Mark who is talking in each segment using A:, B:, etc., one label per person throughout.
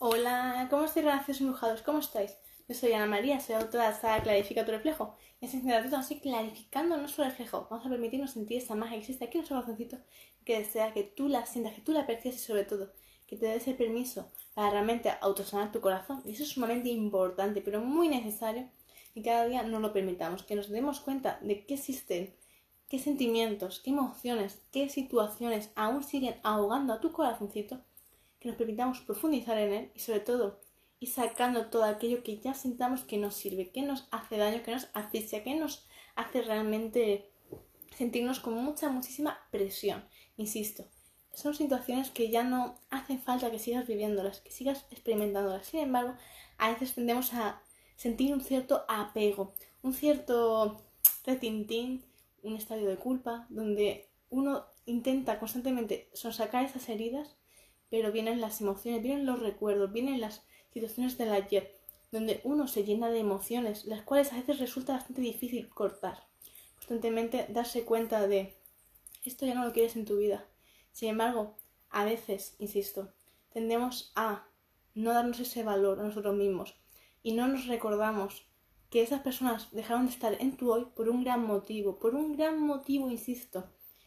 A: Hola, ¿cómo estáis, graciosos embrujados? ¿Cómo estáis? Yo soy Ana María, soy autora de esta Clarifica tu reflejo. Y en este ratito así clarificando nuestro reflejo. Vamos a permitirnos sentir esa magia que existe aquí en nuestro corazoncito, que desea que tú la sientas, que tú la percibas y sobre todo que te des el permiso para realmente autosanar tu corazón. Y eso es sumamente importante, pero muy necesario que cada día nos lo permitamos, que nos demos cuenta de qué existen, qué sentimientos, qué emociones, qué situaciones aún siguen ahogando a tu corazoncito que nos permitamos profundizar en él y sobre todo ir sacando todo aquello que ya sintamos que nos sirve, que nos hace daño, que nos asfixia, que nos hace realmente sentirnos con mucha, muchísima presión. Insisto, son situaciones que ya no hacen falta que sigas viviéndolas, que sigas experimentándolas. Sin embargo, a veces tendemos a sentir un cierto apego, un cierto retintín, un estadio de culpa, donde uno intenta constantemente sonsacar esas heridas pero vienen las emociones, vienen los recuerdos, vienen las situaciones del ayer, donde uno se llena de emociones, las cuales a veces resulta bastante difícil cortar. Constantemente darse cuenta de esto ya no lo quieres en tu vida. Sin embargo, a veces, insisto, tendemos a no darnos ese valor a nosotros mismos y no nos recordamos que esas personas dejaron de estar en tu hoy por un gran motivo, por un gran motivo, insisto.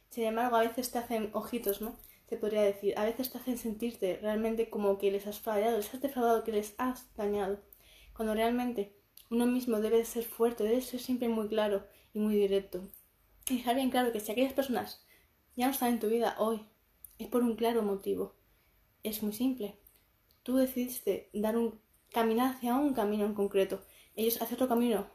A: Sin embargo, a veces te hacen ojitos, ¿no? Podría decir, a veces te hacen sentirte realmente como que les has fallado, les has defraudado, que les has dañado, cuando realmente uno mismo debe ser fuerte, debe ser siempre muy claro y muy directo. Y dejar bien claro que si aquellas personas ya no están en tu vida hoy, es por un claro motivo. Es muy simple. Tú decidiste dar un caminar hacia un camino en concreto. Ellos hacia otro camino.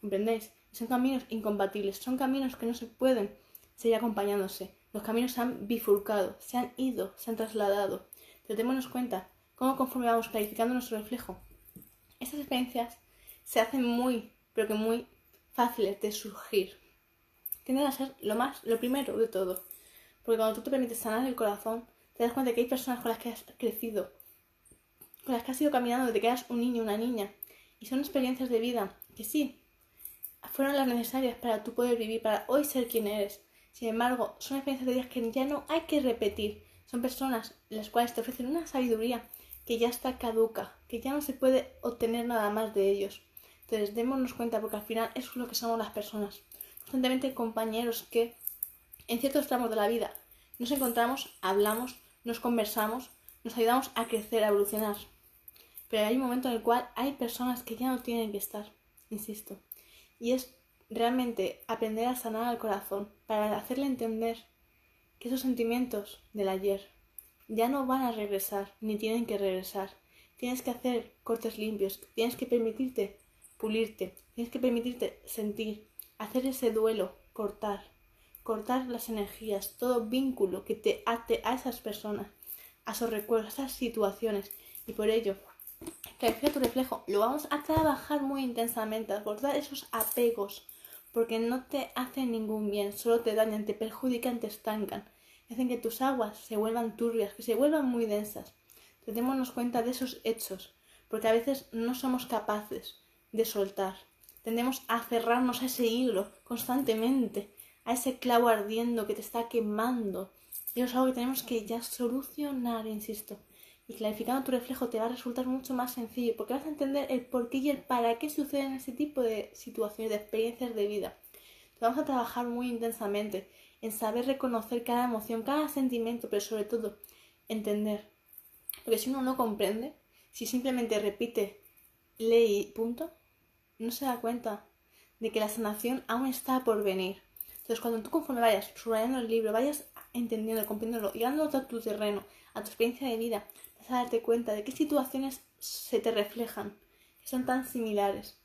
A: ¿Comprendéis? Son caminos incompatibles, son caminos que no se pueden seguir acompañándose. Los caminos se han bifurcado, se han ido, se han trasladado. Pero démonos cuenta cómo conforme vamos clarificando nuestro reflejo, estas experiencias se hacen muy, pero que muy fáciles de surgir. Tienden a ser lo más, lo primero de todo. Porque cuando tú te permites sanar el corazón, te das cuenta de que hay personas con las que has crecido, con las que has ido caminando desde que eras un niño una niña. Y son experiencias de vida que sí, fueron las necesarias para tú poder vivir, para hoy ser quien eres. Sin embargo, son experiencias de vida que ya no hay que repetir. Son personas las cuales te ofrecen una sabiduría que ya está caduca, que ya no se puede obtener nada más de ellos. Entonces, démonos cuenta, porque al final eso es lo que somos las personas. Constantemente compañeros que en ciertos tramos de la vida nos encontramos, hablamos, nos conversamos, nos ayudamos a crecer, a evolucionar. Pero hay un momento en el cual hay personas que ya no tienen que estar, insisto. Y es realmente aprender a sanar al corazón para hacerle entender que esos sentimientos del ayer ya no van a regresar ni tienen que regresar. Tienes que hacer cortes limpios, tienes que permitirte pulirte, tienes que permitirte sentir, hacer ese duelo, cortar, cortar las energías, todo vínculo que te ate a esas personas, a esos recuerdos, a esas situaciones. Y por ello, clarifica tu reflejo, lo vamos a trabajar muy intensamente, a cortar esos apegos, porque no te hacen ningún bien, solo te dañan, te perjudican, te estancan, hacen que tus aguas se vuelvan turbias, que se vuelvan muy densas. Tenemos cuenta de esos hechos, porque a veces no somos capaces de soltar. Tendemos a cerrarnos a ese hilo constantemente, a ese clavo ardiendo que te está quemando. Y es algo que tenemos que ya solucionar, insisto. Y clarificando tu reflejo te va a resultar mucho más sencillo, porque vas a entender el por qué y el para qué suceden ese tipo de situaciones, de experiencias de vida. Vamos a trabajar muy intensamente en saber reconocer cada emoción, cada sentimiento, pero sobre todo entender. Porque si uno no comprende, si simplemente repite, lee y punto, no se da cuenta de que la sanación aún está por venir. Entonces, cuando tú conforme vayas subrayando el libro, vayas entendiendo, comprendiéndolo, llegándolo a tu terreno, a tu experiencia de vida, a darte cuenta de qué situaciones se te reflejan, que son tan similares.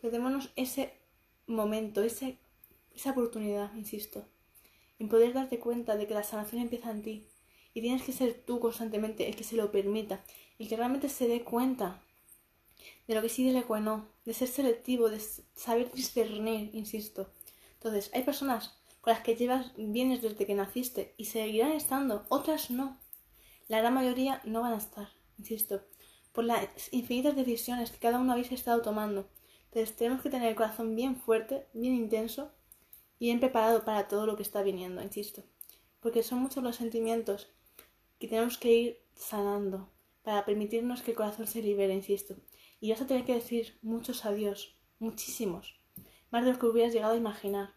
A: Que démonos ese momento, ese, esa oportunidad, insisto, en poder darte cuenta de que la sanación empieza en ti. Y tienes que ser tú constantemente el que se lo permita, el que realmente se dé cuenta de lo que sí y de lo que no, de ser selectivo, de saber discernir, insisto. Entonces, hay personas con las que llevas bienes desde que naciste y seguirán estando, otras no la gran mayoría no van a estar, insisto, por las infinitas decisiones que cada uno habéis estado tomando. Entonces tenemos que tener el corazón bien fuerte, bien intenso y bien preparado para todo lo que está viniendo, insisto. Porque son muchos los sentimientos que tenemos que ir sanando. para permitirnos que el corazón se libere, insisto. Y vas a tener que decir muchos adiós, muchísimos, más de los que hubieras llegado a imaginar,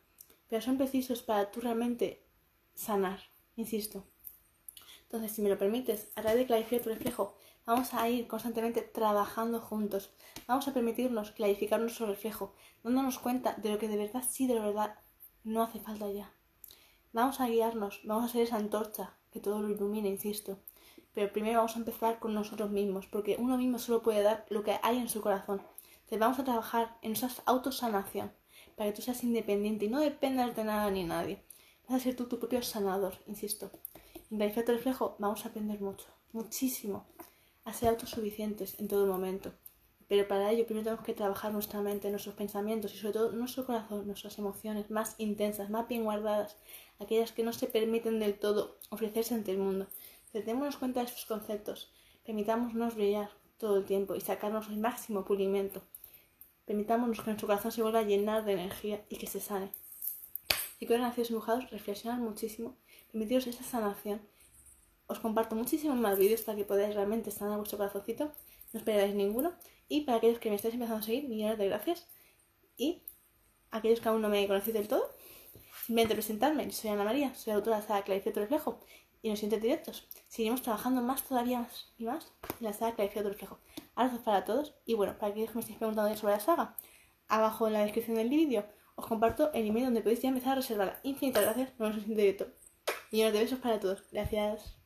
A: pero son precisos para tú realmente sanar, insisto. Entonces, si me lo permites, a través de clarificar tu reflejo, vamos a ir constantemente trabajando juntos. Vamos a permitirnos clarificar nuestro reflejo, dándonos cuenta de lo que de verdad sí, de verdad no hace falta ya. Vamos a guiarnos, vamos a ser esa antorcha que todo lo ilumine, insisto. Pero primero vamos a empezar con nosotros mismos, porque uno mismo solo puede dar lo que hay en su corazón. Entonces vamos a trabajar en esa autosanación, para que tú seas independiente y no dependas de nada ni nadie. Vas a ser tú tu propio sanador, insisto. En el efecto reflejo vamos a aprender mucho, muchísimo, a ser autosuficientes en todo momento. Pero para ello primero tenemos que trabajar nuestra mente, nuestros pensamientos y sobre todo nuestro corazón, nuestras emociones más intensas, más bien guardadas, aquellas que no se permiten del todo ofrecerse ante el mundo. Démonos cuenta de estos conceptos, permitámonos brillar todo el tiempo y sacarnos el máximo pulimento. Permitámonos que nuestro corazón se vuelva a llenar de energía y que se sane. Y que nacidos dibujados reflexionar muchísimo, permitiros esa sanación. Os comparto muchísimos más vídeos para que podáis realmente sanar vuestro corazoncito, no esperáis ninguno. Y para aquellos que me estáis empezando a seguir, millones de gracias. Y aquellos que aún no me conocéis del todo, simplemente presentarme. Soy Ana María, soy autora de la saga Clarifica Reflejo y en los directos seguimos trabajando más todavía más y más en la saga Clarifica Reflejo. Abrazos para todos y bueno, para aquellos que me estéis preguntando sobre la saga, abajo en la descripción del vídeo os comparto el email donde podéis ya empezar a reservarla. Infinitas gracias, nos vemos en el directo. Millones de besos para todos. Gracias.